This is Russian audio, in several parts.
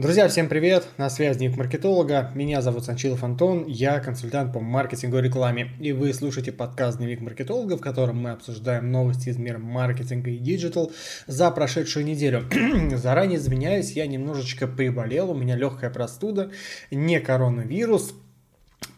Друзья, всем привет! На связи Дневник Маркетолога. Меня зовут Санчилов Антон, я консультант по маркетингу и рекламе. И вы слушаете подкаст Дневник Маркетолога, в котором мы обсуждаем новости из мира маркетинга и digital за прошедшую неделю. Заранее извиняюсь, я немножечко приболел, у меня легкая простуда, не коронавирус,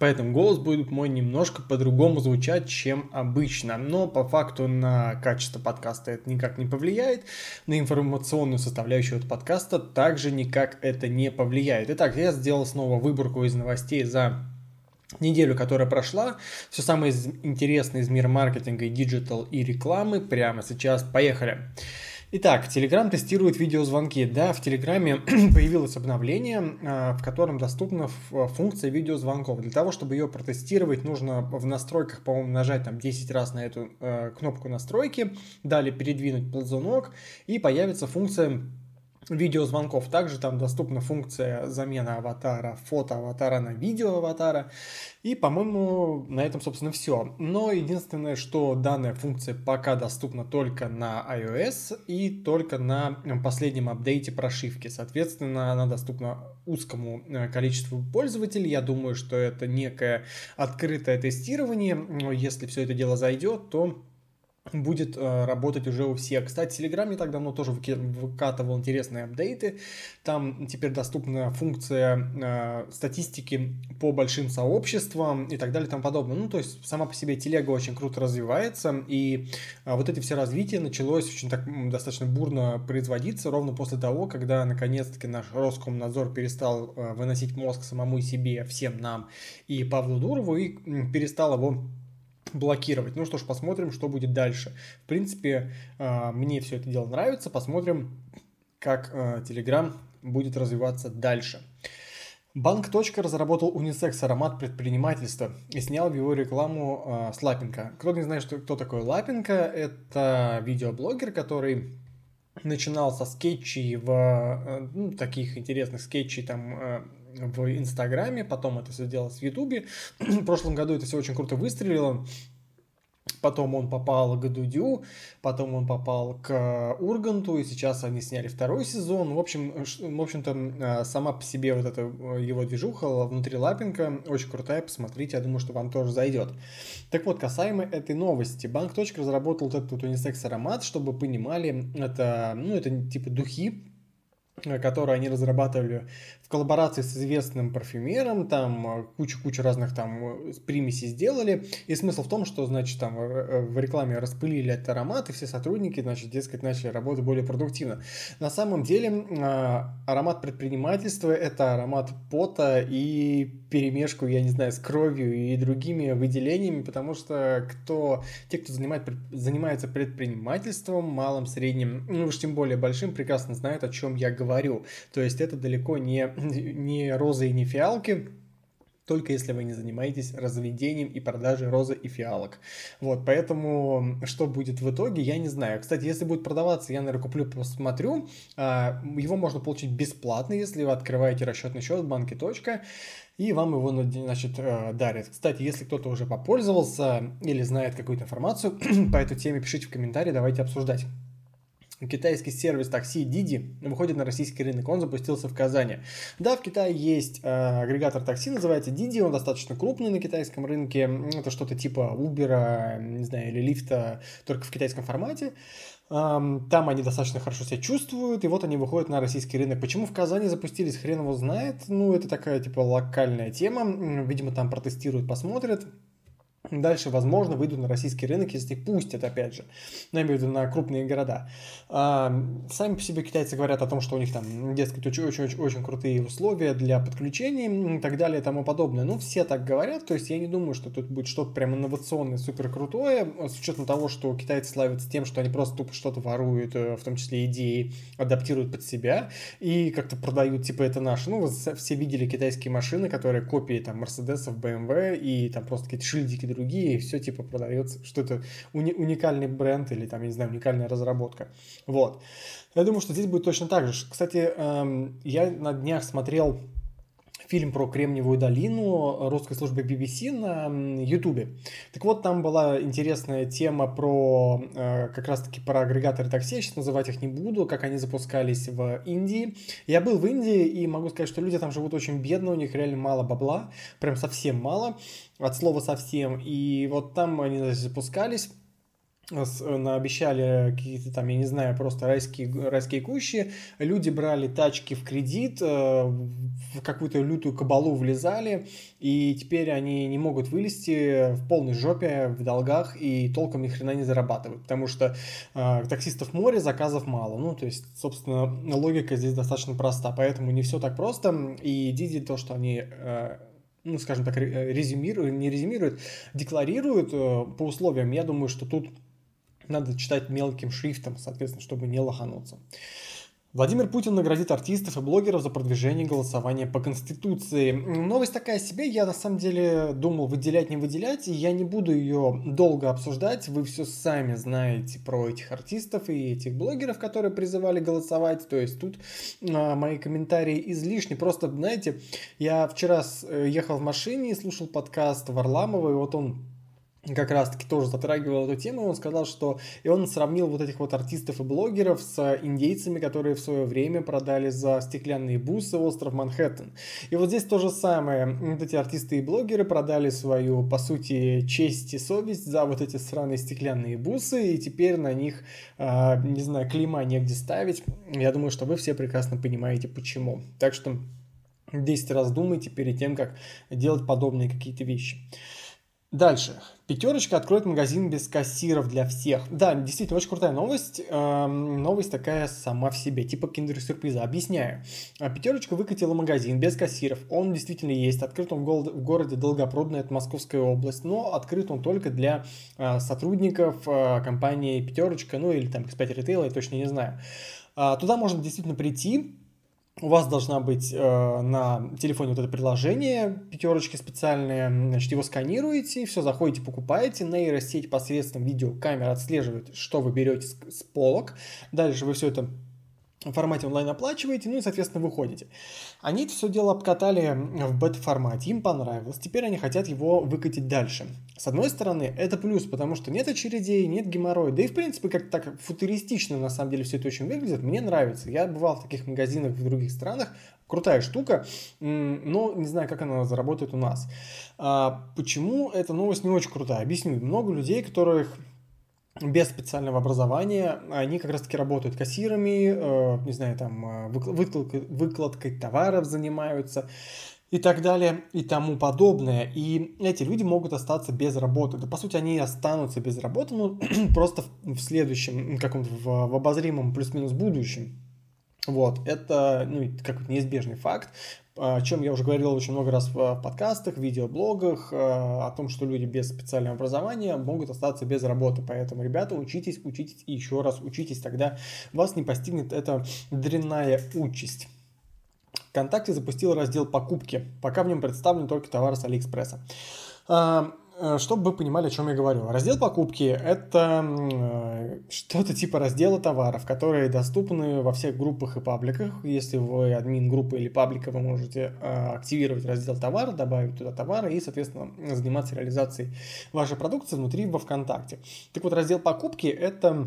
Поэтому голос будет мой немножко по-другому звучать, чем обычно. Но по факту на качество подкаста это никак не повлияет. На информационную составляющую от подкаста также никак это не повлияет. Итак, я сделал снова выборку из новостей за неделю, которая прошла. Все самое интересное из мира маркетинга и digital и рекламы прямо сейчас. Поехали! Итак, Telegram тестирует видеозвонки. Да, в Телеграме появилось обновление, а, в котором доступна функция видеозвонков. Для того, чтобы ее протестировать, нужно в настройках, по-моему, нажать там 10 раз на эту э, кнопку настройки, далее передвинуть ползунок, и появится функция видеозвонков. Также там доступна функция замена аватара, фото аватара на видео аватара. И, по-моему, на этом, собственно, все. Но единственное, что данная функция пока доступна только на iOS и только на последнем апдейте прошивки. Соответственно, она доступна узкому э, количеству пользователей. Я думаю, что это некое открытое тестирование. Но если все это дело зайдет, то будет э, работать уже у всех. Кстати, Telegram не так давно тоже выкатывал интересные апдейты. Там теперь доступна функция э, статистики по большим сообществам и так далее и тому подобное. Ну, то есть сама по себе телега очень круто развивается, и э, вот эти все развития началось очень так достаточно бурно производиться ровно после того, когда наконец-таки наш Роскомнадзор перестал э, выносить мозг самому себе, всем нам и Павлу Дурову, и перестал его блокировать. Ну что ж, посмотрим, что будет дальше. В принципе, а, мне все это дело нравится. Посмотрим, как а, Telegram будет развиваться дальше. Банк Точка разработал унисекс аромат предпринимательства и снял в его рекламу э, с Лапенко. Кто не знает, что, кто такой Лапенко, это видеоблогер, который начинал со скетчей в э, ну, таких интересных скетчей там э, в Инстаграме, потом это все делалось в Ютубе. в прошлом году это все очень круто выстрелило. Потом он попал к Дудю, потом он попал к Урганту, и сейчас они сняли второй сезон. В общем, в общем-то, а, сама по себе вот эта э, его движуха внутри Лапенко очень крутая, посмотрите, я думаю, что вам тоже зайдет. Так вот, касаемо этой новости. Банк. разработал вот этот унисекс аромат, чтобы понимали, это, ну, это типа духи, Э, которые они разрабатывали в коллаборации с известным парфюмером, там кучу-кучу разных там э, примесей сделали. И смысл в том, что, значит, там э, в рекламе распылили этот аромат, и все сотрудники, значит, дескать, начали работать более продуктивно. На самом деле аромат предпринимательства – это аромат пота и перемешку, я не знаю, с кровью и другими выделениями, потому что кто, те, кто занимает, занимается предпринимательством, малым, средним, ну уж тем более большим, прекрасно знают, о чем я говорю. То есть это далеко не, не розы и не фиалки, только если вы не занимаетесь разведением и продажей розы и фиалок. Вот, поэтому что будет в итоге, я не знаю. Кстати, если будет продаваться, я, наверное, куплю, посмотрю. А, его можно получить бесплатно, если вы открываете расчетный счет в банке «Точка», и вам его, значит, э, дарят. Кстати, если кто-то уже попользовался или знает какую-то информацию по этой теме, пишите в комментарии, давайте обсуждать китайский сервис такси Didi выходит на российский рынок. Он запустился в Казани. Да, в Китае есть э, агрегатор такси, называется Didi. Он достаточно крупный на китайском рынке. Это что-то типа Uber, не знаю, или лифта, только в китайском формате. Там они достаточно хорошо себя чувствуют, и вот они выходят на российский рынок. Почему в Казани запустились, хрен его знает. Ну, это такая, типа, локальная тема. Видимо, там протестируют, посмотрят. Дальше, возможно, выйдут на российский рынок, если их пустят, опять же. Я имею в виду на крупные города. А, сами по себе китайцы говорят о том, что у них там, дескать, очень-очень крутые условия для подключения и так далее и тому подобное. Ну, все так говорят, то есть я не думаю, что тут будет что-то прям инновационное, супер крутое, с учетом того, что китайцы славятся тем, что они просто тупо что-то воруют, э, в том числе идеи, адаптируют под себя и как-то продают, типа, это наше. Ну, все видели китайские машины, которые копии там Мерседесов, BMW и там просто какие-то шильдики другие, и все типа продается, что это уни- уникальный бренд или там, я не знаю, уникальная разработка. Вот. Я думаю, что здесь будет точно так же. Кстати, эм, я на днях смотрел фильм про Кремниевую долину русской службы BBC на YouTube. Так вот, там была интересная тема про э, как раз-таки про агрегаторы такси, сейчас называть их не буду, как они запускались в Индии. Я был в Индии и могу сказать, что люди там живут очень бедно, у них реально мало бабла, прям совсем мало, от слова совсем. И вот там они запускались обещали какие-то там, я не знаю, просто райские, райские кущи. Люди брали тачки в кредит, э, в какую-то лютую кабалу влезали, и теперь они не могут вылезти в полной жопе, в долгах, и толком ни хрена не зарабатывают, потому что э, таксистов море, заказов мало. Ну, то есть, собственно, логика здесь достаточно проста, поэтому не все так просто, и Диди то, что они э, ну, скажем так, резюмируют, не резюмируют, декларируют по условиям, я думаю, что тут надо читать мелким шрифтом, соответственно, чтобы не лохануться. Владимир Путин наградит артистов и блогеров за продвижение голосования по Конституции. Новость такая себе, я на самом деле думал выделять, не выделять, и я не буду ее долго обсуждать, вы все сами знаете про этих артистов и этих блогеров, которые призывали голосовать, то есть тут а, мои комментарии излишни, просто, знаете, я вчера э, ехал в машине и слушал подкаст Варламова, и вот он как раз-таки тоже затрагивал эту тему, он сказал, что и он сравнил вот этих вот артистов и блогеров с индейцами, которые в свое время продали за стеклянные бусы остров Манхэттен. И вот здесь то же самое. Вот эти артисты и блогеры продали свою, по сути, честь и совесть за вот эти сраные стеклянные бусы, и теперь на них, э, не знаю, клейма негде ставить. Я думаю, что вы все прекрасно понимаете, почему. Так что 10 раз думайте перед тем, как делать подобные какие-то вещи. Дальше. Пятерочка откроет магазин без кассиров для всех. Да, действительно, очень крутая новость. Эм, новость такая сама в себе, типа киндер-сюрприза. Объясняю. А Пятерочка выкатила магазин без кассиров. Он действительно есть. Открыт он в городе Долгопрудно, это Московская область. Но открыт он только для э, сотрудников э, компании Пятерочка, ну или там X5 Retail, я точно не знаю. А, туда можно действительно прийти, у вас должна быть э, на телефоне вот это приложение, пятерочки специальные, значит, его сканируете, все, заходите, покупаете, нейросеть посредством видеокамеры отслеживает, что вы берете с, с полок, дальше вы все это в формате онлайн оплачиваете, ну и, соответственно, выходите. Они это все дело обкатали в бета-формате, им понравилось, теперь они хотят его выкатить дальше. С одной стороны, это плюс, потому что нет очередей, нет геморроя, да и, в принципе, как так футуристично, на самом деле, все это очень выглядит, мне нравится. Я бывал в таких магазинах в других странах, крутая штука, но не знаю, как она заработает у нас. А почему эта новость не очень крутая? Объясню. Много людей, которых без специального образования, они как раз-таки работают кассирами, э, не знаю, там, э, выкладкой, выкладкой товаров занимаются и так далее и тому подобное. И эти люди могут остаться без работы. Да, по сути, они останутся без работы, но просто в следующем, каком-то в, в обозримом плюс-минус будущем. Вот, это ну, как неизбежный факт, о чем я уже говорил очень много раз в подкастах, видеоблогах, э, о том, что люди без специального образования могут остаться без работы. Поэтому, ребята, учитесь, учитесь и еще раз учитесь, тогда вас не постигнет эта дрянная участь. ВКонтакте запустил раздел покупки, пока в нем представлен только товар с Алиэкспресса. Э, чтобы вы понимали, о чем я говорю. Раздел покупки – это э, что-то типа раздела товаров, которые доступны во всех группах и пабликах. Если вы админ группы или паблика, вы можете э, активировать раздел товара, добавить туда товары и, соответственно, заниматься реализацией вашей продукции внутри во ВКонтакте. Так вот, раздел покупки – это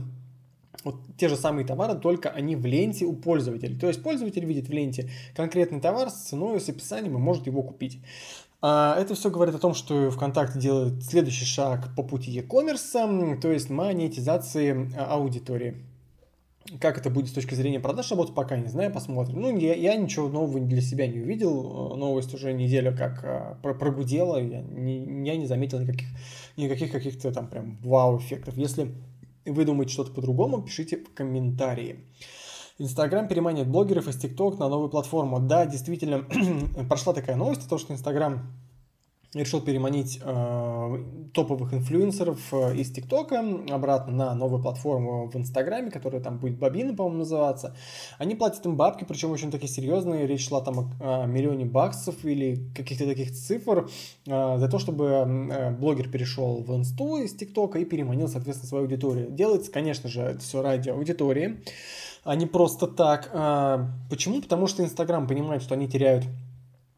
вот те же самые товары, только они в ленте у пользователей. То есть пользователь видит в ленте конкретный товар с ценой, с описанием и может его купить. А, это все говорит о том, что ВКонтакте делает следующий шаг по пути e-commerce, то есть монетизации а, аудитории. Как это будет с точки зрения продаж работать, пока не знаю, посмотрим. Ну, я, я ничего нового для себя не увидел. Новость уже неделя как а, прогудела. Я не, я не заметил никаких, никаких каких-то там прям вау-эффектов. Если вы думаете что-то по-другому, пишите в комментарии. Инстаграм переманит блогеров из ТикТок на новую платформу. Да, действительно, прошла такая новость о том, что Инстаграм решил переманить э, топовых инфлюенсеров э, из ТикТока обратно на новую платформу в Инстаграме, которая там будет Бабина, по-моему, называться. Они платят им бабки, причем очень такие серьезные. Речь шла там о, о миллионе баксов или каких-то таких цифр э, за то, чтобы э, блогер перешел в Инсту из ТикТока и переманил, соответственно, свою аудиторию. Делается, конечно же, все ради аудитории а не просто так. А, почему? Потому что Инстаграм понимает, что они теряют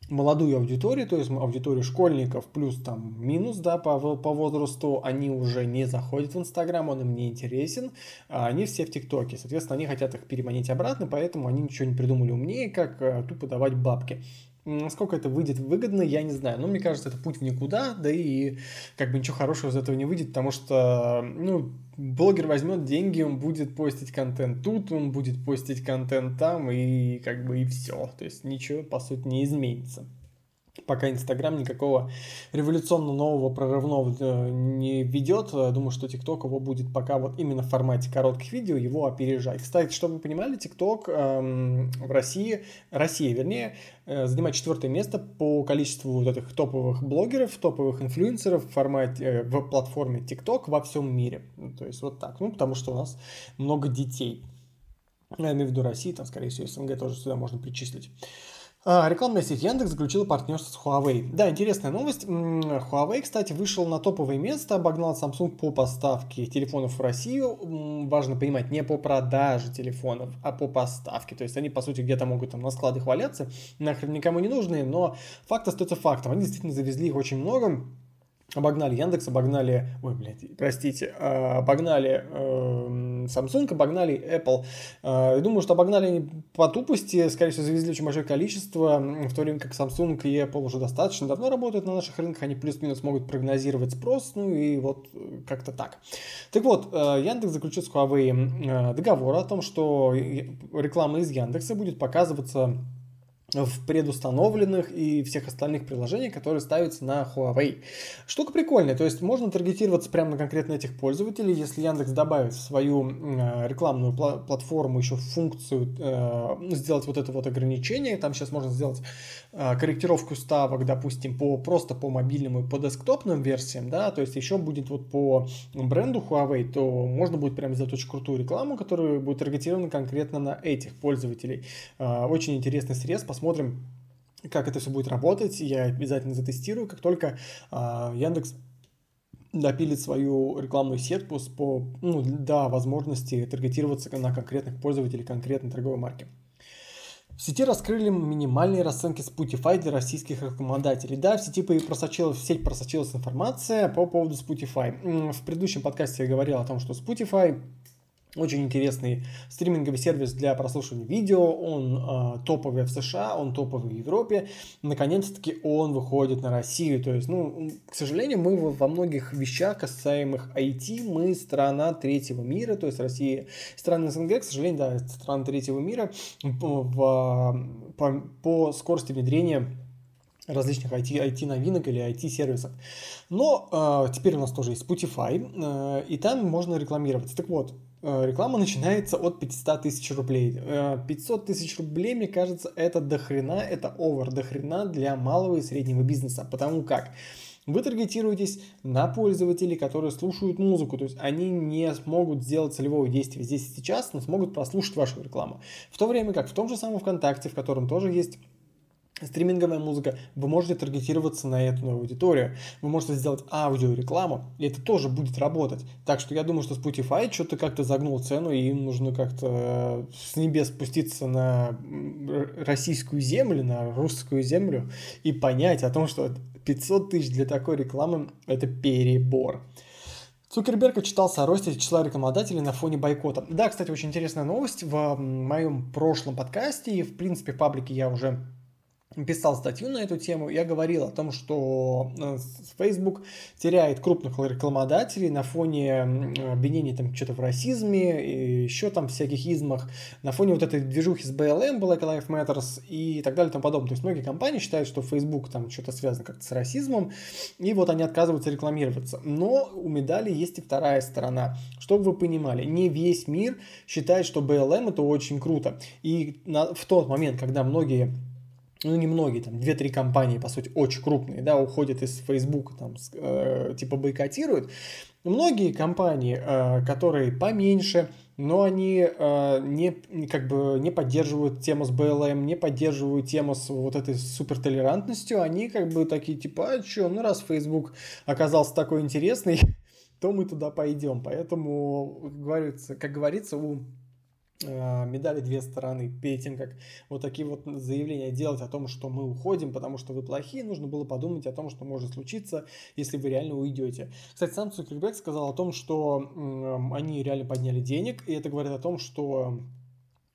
молодую аудиторию, то есть аудиторию школьников плюс там минус, да, по, по возрасту, они уже не заходят в Инстаграм, он им не интересен, а они все в ТикТоке. Соответственно, они хотят их переманить обратно, поэтому они ничего не придумали умнее, как а, тупо давать бабки. Насколько это выйдет выгодно, я не знаю. Но мне кажется, это путь в никуда, да и как бы ничего хорошего из этого не выйдет, потому что, ну, блогер возьмет деньги, он будет постить контент тут, он будет постить контент там, и как бы и все. То есть ничего, по сути, не изменится пока Инстаграм никакого революционно нового прорывного э, не ведет. Думаю, что ТикТок его будет пока вот именно в формате коротких видео его опережать. Кстати, чтобы вы понимали, ТикТок эм, в России, Россия, вернее, э, занимает четвертое место по количеству вот этих топовых блогеров, топовых инфлюенсеров в формате, э, в платформе ТикТок во всем мире. Ну, то есть вот так. Ну, потому что у нас много детей. Я имею в виду России, там, скорее всего, СНГ тоже сюда можно причислить. А, рекламная сеть Яндекс заключила партнерство с Huawei. Да, интересная новость. Huawei, кстати, вышел на топовое место, обогнал Samsung по поставке телефонов в Россию. Важно понимать, не по продаже телефонов, а по поставке. То есть они, по сути, где-то могут там на складах валяться, нахрен никому не нужные, но факт остается фактом. Они действительно завезли их очень много обогнали Яндекс, обогнали, ой, блядь, простите, а, обогнали э, Samsung, обогнали Apple. Э, я думаю, что обогнали они по тупости, скорее всего, завезли очень большое количество, в то время как Samsung и Apple уже достаточно давно работают на наших рынках, они плюс-минус могут прогнозировать спрос, ну и вот э, как-то так. Так вот, э, Яндекс заключил с Huawei договор о том, что реклама из Яндекса будет показываться в предустановленных и всех остальных приложениях, которые ставятся на Huawei. Штука прикольная, то есть можно таргетироваться прямо на конкретно этих пользователей, если Яндекс добавит в свою э, рекламную пла- платформу еще функцию э, сделать вот это вот ограничение, там сейчас можно сделать э, корректировку ставок, допустим, по просто по мобильным и по десктопным версиям, да, то есть еще будет вот по бренду Huawei, то можно будет прям сделать очень крутую рекламу, которая будет таргетирована конкретно на этих пользователей. Э, очень интересный средств, посмотрим, как это все будет работать. Я обязательно затестирую, как только а, Яндекс допилит свою рекламную сетку с, по, ну, до возможности таргетироваться на конкретных пользователей конкретной торговой марки. В сети раскрыли минимальные расценки Spotify для российских рекламодателей. Да, в сети просочилась, в сеть просочилась информация по поводу Spotify. В предыдущем подкасте я говорил о том, что Spotify очень интересный стриминговый сервис для прослушивания видео. Он э, топовый в США, он топовый в Европе. Наконец-таки он выходит на Россию. То есть, ну, к сожалению, мы во многих вещах, касаемых IT, мы страна третьего мира. То есть Россия страна СНГ, к сожалению, да, страна третьего мира в, по, по скорости внедрения различных IT, IT-новинок или IT-сервисов. Но э, теперь у нас тоже есть Spotify, э, и там можно рекламироваться. Так вот, реклама начинается от 500 тысяч рублей. 500 э, тысяч рублей, мне кажется, это дохрена, это овер дохрена для малого и среднего бизнеса. Потому как вы таргетируетесь на пользователей, которые слушают музыку, то есть они не смогут сделать целевое действие здесь и сейчас, но смогут прослушать вашу рекламу. В то время как в том же самом ВКонтакте, в котором тоже есть стриминговая музыка, вы можете таргетироваться на эту аудиторию, вы можете сделать аудиорекламу, и это тоже будет работать. Так что я думаю, что Spotify что-то как-то загнул цену, и им нужно как-то э, с небес спуститься на российскую землю, на русскую землю и понять о том, что 500 тысяч для такой рекламы – это перебор. Цукерберг отчитался о росте числа рекламодателей на фоне бойкота. Да, кстати, очень интересная новость. В моем прошлом подкасте и, в принципе, в паблике я уже писал статью на эту тему, я говорил о том, что э, Facebook теряет крупных рекламодателей на фоне обвинений там что-то в расизме и еще там всяких измах, на фоне вот этой движухи с BLM, Black Lives Matters и так далее и тому подобное. То есть многие компании считают, что Facebook там что-то связано как-то с расизмом, и вот они отказываются рекламироваться. Но у медали есть и вторая сторона. Чтобы вы понимали, не весь мир считает, что BLM это очень круто. И на, в тот момент, когда многие ну, немногие, там, 2-3 компании, по сути, очень крупные, да, уходят из Facebook, там, э, типа, бойкотируют. Многие компании, э, которые поменьше, но они э, не, как бы не поддерживают тему с BLM, не поддерживают тему с вот этой супертолерантностью, они как бы такие, типа, а что, ну, раз Facebook оказался такой интересный, то мы туда пойдем. Поэтому, как говорится, как говорится у медали две стороны. Перед тем, как вот такие вот заявления делать о том, что мы уходим, потому что вы плохие, нужно было подумать о том, что может случиться, если вы реально уйдете. Кстати, сам Цукерберг сказал о том, что они реально подняли денег, и это говорит о том, что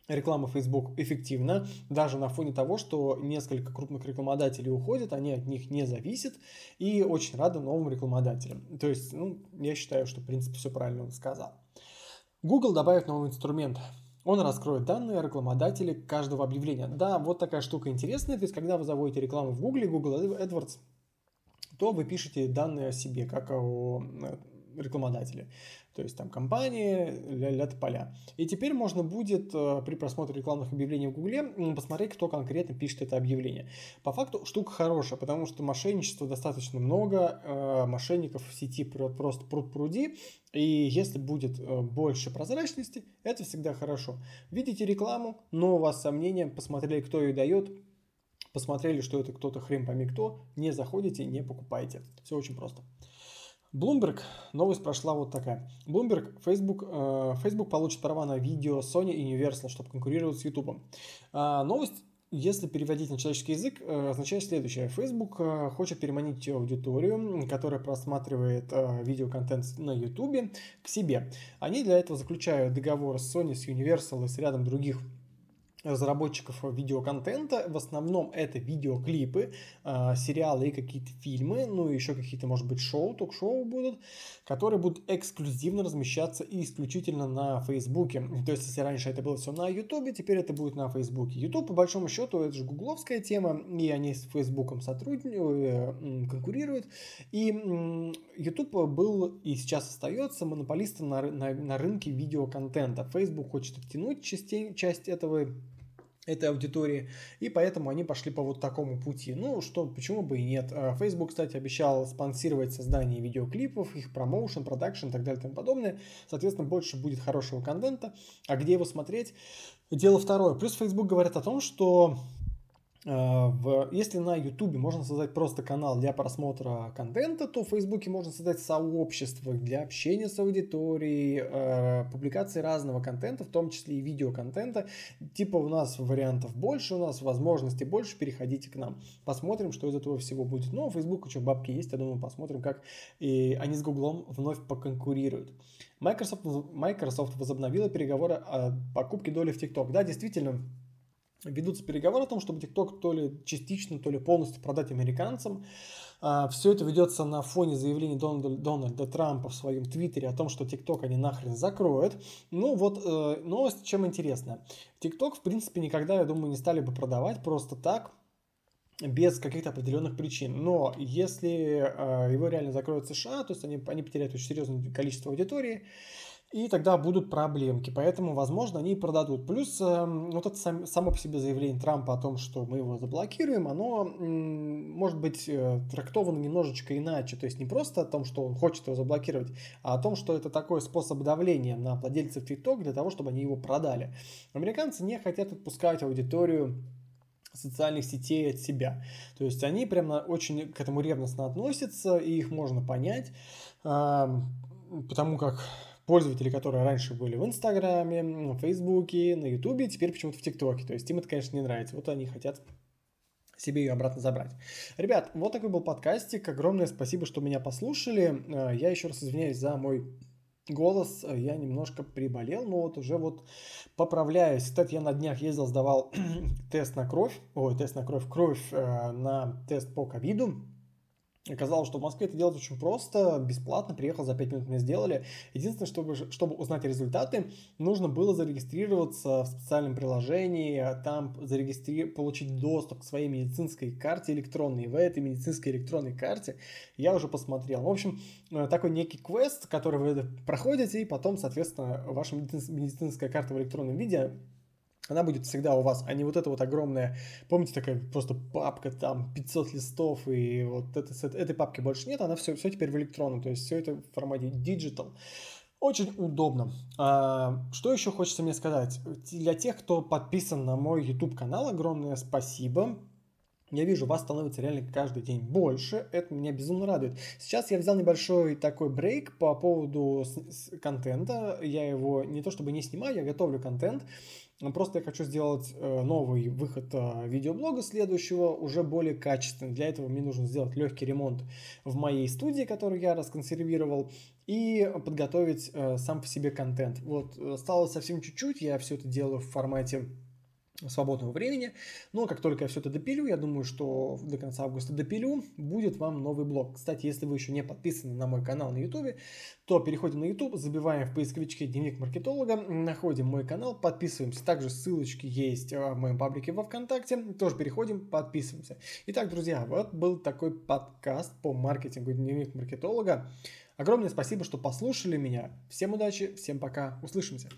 реклама Facebook эффективна, даже на фоне того, что несколько крупных рекламодателей уходят, они от них не зависят и очень рады новым рекламодателям. То есть, ну, я считаю, что, в принципе, все правильно он сказал. Google добавит новый инструмент он раскроет данные рекламодателей каждого объявления. Да, вот такая штука интересная. То есть, когда вы заводите рекламу в Google, Google AdWords, то вы пишете данные о себе, как о рекламодателе. То есть там компании, ля-ля поля. И теперь можно будет э, при просмотре рекламных объявлений в Гугле посмотреть, кто конкретно пишет это объявление. По факту штука хорошая, потому что мошенничества достаточно много, э, мошенников в сети просто пруд пруди, и если будет э, больше прозрачности, это всегда хорошо. Видите рекламу, но у вас сомнения, посмотрели, кто ее дает, посмотрели, что это кто-то хрен пойми кто, не заходите, не покупайте. Все очень просто. Bloomberg, новость прошла вот такая. Bloomberg, Facebook, э, Facebook получит права на видео Sony и Universal, чтобы конкурировать с YouTube. Э, новость если переводить на человеческий язык, э, означает следующее. Facebook э, хочет переманить аудиторию, которая просматривает э, видеоконтент на YouTube, к себе. Они для этого заключают договор с Sony, с Universal и с рядом других разработчиков видеоконтента. В основном это видеоклипы, э, сериалы и какие-то фильмы, ну и еще какие-то, может быть, шоу, ток-шоу будут, которые будут эксклюзивно размещаться и исключительно на Фейсбуке. То есть, если раньше это было все на Ютубе, теперь это будет на Фейсбуке. Ютуб, по большому счету, это же гугловская тема, и они с Фейсбуком сотрудничают, э, конкурируют. И Ютуб был и сейчас остается монополистом на, на, на рынке видеоконтента. Facebook хочет оттянуть частей, часть этого этой аудитории, и поэтому они пошли по вот такому пути. Ну, что, почему бы и нет. А, Facebook, кстати, обещал спонсировать создание видеоклипов, их промоушен, продакшн и так далее и тому подобное. Соответственно, больше будет хорошего контента. А где его смотреть? Дело второе. Плюс Facebook говорит о том, что в, если на YouTube можно создать просто канал для просмотра контента, то в Facebook можно создать сообщество для общения с аудиторией, э, публикации разного контента, в том числе и видеоконтента. Типа у нас вариантов больше, у нас возможностей больше, переходите к нам. Посмотрим, что из этого всего будет. Ну, у Facebook что бабки есть, я думаю, посмотрим, как и они с Google вновь поконкурируют. Microsoft, Microsoft возобновила переговоры о покупке доли в TikTok. Да, действительно, ведутся переговоры о том, чтобы TikTok то ли частично, то ли полностью продать американцам. А, Все это ведется на фоне заявлений Дональда, Дональда Трампа в своем твиттере о том, что TikTok они нахрен закроют. Ну вот э, новость чем интересная. TikTok, в принципе, никогда, я думаю, не стали бы продавать просто так, без каких-то определенных причин. Но если э, его реально закроют США, то есть они, они потеряют очень серьезное количество аудитории, и тогда будут проблемки. Поэтому, возможно, они и продадут. Плюс э, вот это сам, само по себе заявление Трампа о том, что мы его заблокируем, оно э, может быть э, трактовано немножечко иначе. То есть не просто о том, что он хочет его заблокировать, а о том, что это такой способ давления на владельцев TikTok для того, чтобы они его продали. Американцы не хотят отпускать аудиторию социальных сетей от себя. То есть они прямо очень к этому ревностно относятся, и их можно понять, э, потому как пользователи, которые раньше были в Инстаграме, в Фейсбуке, на Ютубе, теперь почему-то в ТикТоке. То есть им это, конечно, не нравится. Вот они хотят себе ее обратно забрать. Ребят, вот такой был подкастик. Огромное спасибо, что меня послушали. Э, я еще раз извиняюсь за мой голос. Я немножко приболел, но вот уже вот поправляюсь. Кстати, я на днях ездил, сдавал тест на кровь. Ой, тест на кровь. Кровь э, на тест по ковиду. Оказалось, что в Москве это делать очень просто, бесплатно, приехал, за 5 минут мне сделали. Единственное, чтобы, чтобы узнать результаты, нужно было зарегистрироваться в специальном приложении, а там зарегистри... получить доступ к своей медицинской карте электронной. В этой медицинской электронной карте я уже посмотрел. В общем, э, такой некий квест, который вы проходите, и потом, соответственно, ваша медицинская карта в электронном виде она будет всегда у вас, а не вот эта вот огромная, помните, такая просто папка, там 500 листов, и вот это, этой папки больше нет, она все, все теперь в электронном, то есть все это в формате digital. Очень удобно. А, что еще хочется мне сказать? Для тех, кто подписан на мой YouTube канал, огромное спасибо. Я вижу, вас становится реально каждый день больше. Это меня безумно радует. Сейчас я взял небольшой такой брейк по поводу контента. Я его не то чтобы не снимаю, я готовлю контент. Просто я хочу сделать э, новый выход э, видеоблога следующего, уже более качественный. Для этого мне нужно сделать легкий ремонт в моей студии, которую я расконсервировал, и подготовить э, сам по себе контент. Вот осталось совсем чуть-чуть, я все это делаю в формате свободного времени. Но как только я все это допилю, я думаю, что до конца августа допилю, будет вам новый блог. Кстати, если вы еще не подписаны на мой канал на YouTube, то переходим на YouTube, забиваем в поисковичке «Дневник маркетолога», находим мой канал, подписываемся. Также ссылочки есть в моем паблике во Вконтакте. Тоже переходим, подписываемся. Итак, друзья, вот был такой подкаст по маркетингу «Дневник маркетолога». Огромное спасибо, что послушали меня. Всем удачи, всем пока, услышимся.